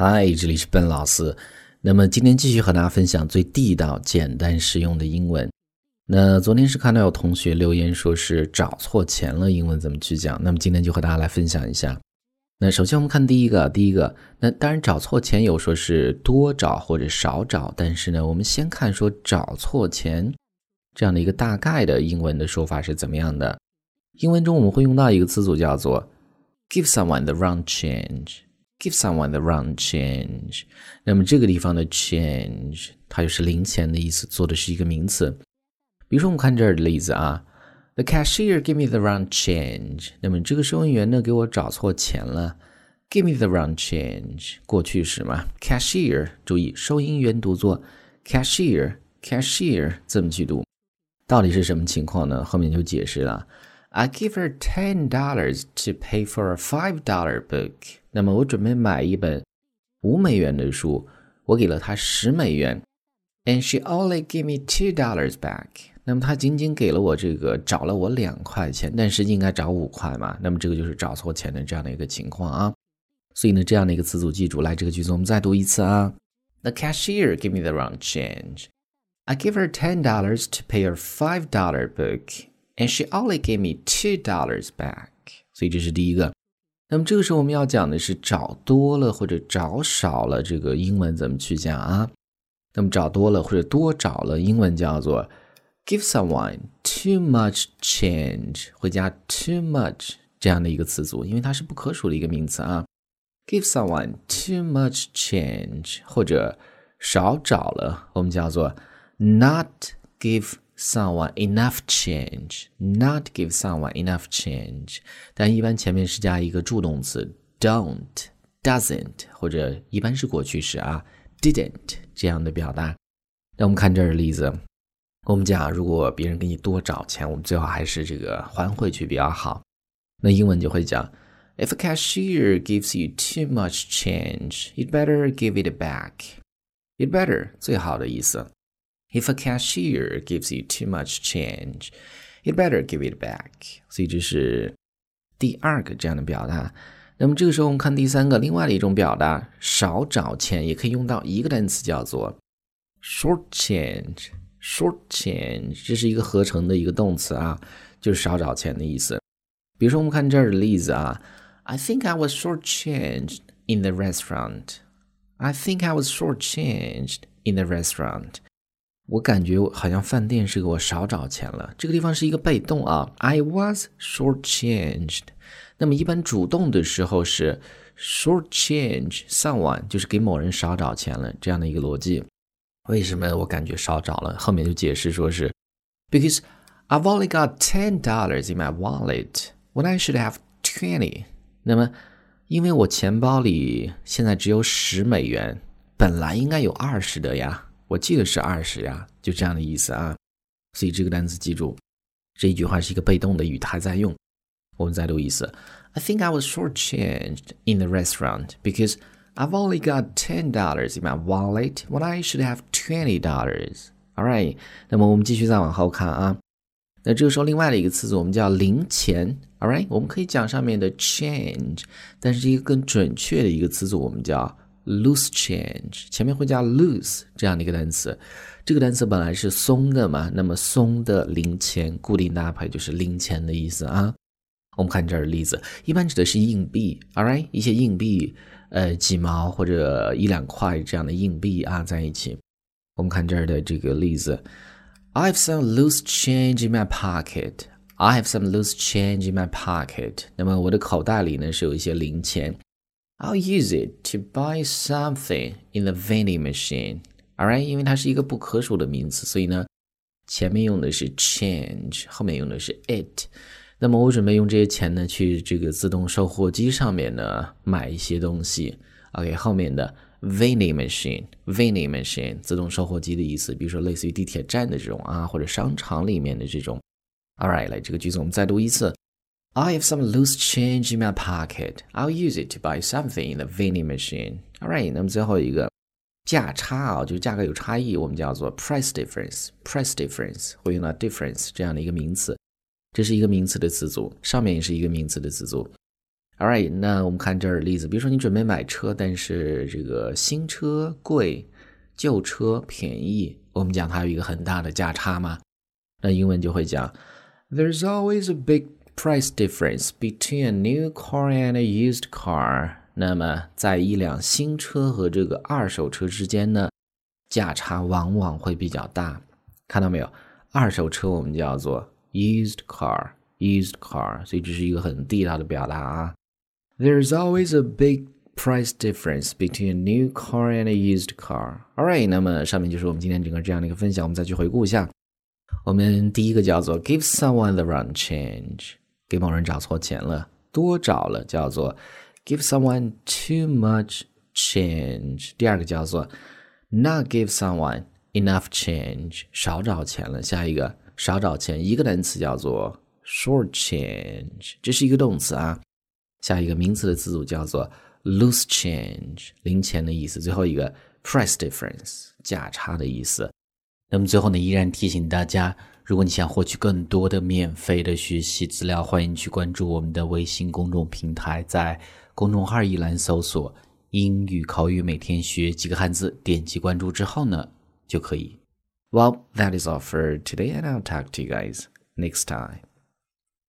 嗨，这里是笨老师。那么今天继续和大家分享最地道、简单、实用的英文。那昨天是看到有同学留言说是找错钱了，英文怎么去讲？那么今天就和大家来分享一下。那首先我们看第一个，第一个，那当然找错钱有说是多找或者少找，但是呢，我们先看说找错钱这样的一个大概的英文的说法是怎么样的。英文中我们会用到一个词组叫做 give someone the wrong change Give someone the wrong change。那么这个地方的 change 它就是零钱的意思，做的是一个名词。比如说我们看这儿的例子啊。The cashier gave me the wrong change。那么这个收银员呢，给我找错钱了。Give me the wrong change，过去式嘛。Cashier，注意收银员读作 cashier，cashier 这么去读，到底是什么情况呢？后面就解释了。I give her ten dollars to pay for a five dollar book。那么我准备买一本五美元的书，我给了她十美元。And she only gave me two dollars back。那么她仅仅给了我这个找了我两块钱，但实际应该找五块嘛？那么这个就是找错钱的这样的一个情况啊。所以呢，这样的一个词组记住，来这个句子我们再读一次啊。The cashier gave me the wrong change. I give her ten dollars to pay her five dollar book, and she only gave me two dollars back. 所以这是第一个。那么这个时候我们要讲的是找多了或者找少了，这个英文怎么去讲啊？那么找多了或者多找了，英文叫做。Give someone too much change 会加 too much 这样的一个词组，因为它是不可数的一个名词啊。Give someone too much change 或者少找了，我们叫做 not give someone enough change。Not give someone enough change，但一般前面是加一个助动词 don't、doesn't 或者一般是过去式啊 didn't 这样的表达。那我们看这儿的例子。我们讲，如果别人给你多找钱，我们最好还是这个还回去比较好。那英文就会讲，If a cashier gives you too much change, you'd better give it back. You'd better 最好的意思。 If a cashier gives you too much change, you'd better give it back. 所以这是第二个这样的表达。那么这个时候我们看第三个，另外的一种表达，少找钱也可以用到一个单词叫做 short change。Short change，这是一个合成的一个动词啊，就是少找钱的意思。比如说，我们看这儿的例子啊，I think I was short changed in the restaurant. I think I was short changed in the restaurant. 我感觉好像饭店是给我少找钱了。这个地方是一个被动啊，I was short changed。那么一般主动的时候是 short change someone，就是给某人少找钱了这样的一个逻辑。为什么我感觉少找了？后面就解释说是，because I've only got ten dollars in my wallet when I should have twenty。那么，因为我钱包里现在只有十美元，本来应该有二十的呀，我记得是二十呀，就这样的意思啊。所以这个单词记住，这一句话是一个被动的语态在用。我们再读一次，I think I was shortchanged in the restaurant because I've only got ten dollars in my wallet when I should have twenty dollars. All right，那么我们继续再往后看啊。那这个时候，另外的一个词组我们叫零钱。All right，我们可以讲上面的 change，但是一个更准确的一个词组我们叫 loose change，前面会加 loose 这样的一个单词。这个单词本来是松的嘛，那么松的零钱固定搭配就是零钱的意思啊。我们看这儿的例子，一般指的是硬币。All right，一些硬币。呃，几毛或者一两块这样的硬币啊，在一起。我们看这儿的这个例子：I have some loose change in my pocket. I have some loose change in my pocket. 那么我的口袋里呢是有一些零钱。I'll use it to buy something in the vending machine. All right，因为它是一个不可数的名词，所以呢，前面用的是 change，后面用的是 it。那么我准备用这些钱呢，去这个自动售货机上面呢买一些东西。OK，后面的 vending machine，vending machine 自动售货机的意思，比如说类似于地铁站的这种啊，或者商场里面的这种。All right，来这个句子我们再读一次。I have some loose change in my pocket. I'll use it to buy something in the vending machine. All right，那么最后一个价差啊，就是价格有差异，我们叫做 price difference。price difference 会用到 difference 这样的一个名词。这是一个名词的词组，上面也是一个名词的词组。All right，那我们看这儿的例子，比如说你准备买车，但是这个新车贵，旧车便宜，我们讲它有一个很大的价差嘛。那英文就会讲，There's always a big price difference between a new car and a used car。那么在一辆新车和这个二手车之间呢，价差往往会比较大。看到没有？二手车我们叫做 used car，used car，所以这是一个很地道的表达啊。There's always a big price difference between a new car and a used car. Alright，那么上面就是我们今天整个这样的一个分享，我们再去回顾一下。我们第一个叫做 give someone the wrong change， 给某人找错钱了，多找了，叫做 give someone too much change。第二个叫做 not give someone enough change，少找钱了。下一个少找钱，一个单词叫做 short change，这是一个动词啊。下一个名词的词组叫做 loose change，零钱的意思。最后一个 price difference，价差的意思。那么最后呢，依然提醒大家，如果你想获取更多的免费的学习资料，欢迎去关注我们的微信公众平台，在公众号一栏搜索“英语口语每天学几个汉字”，点击关注之后呢，就可以。Well, that is all for today, and I'll talk to you guys next time.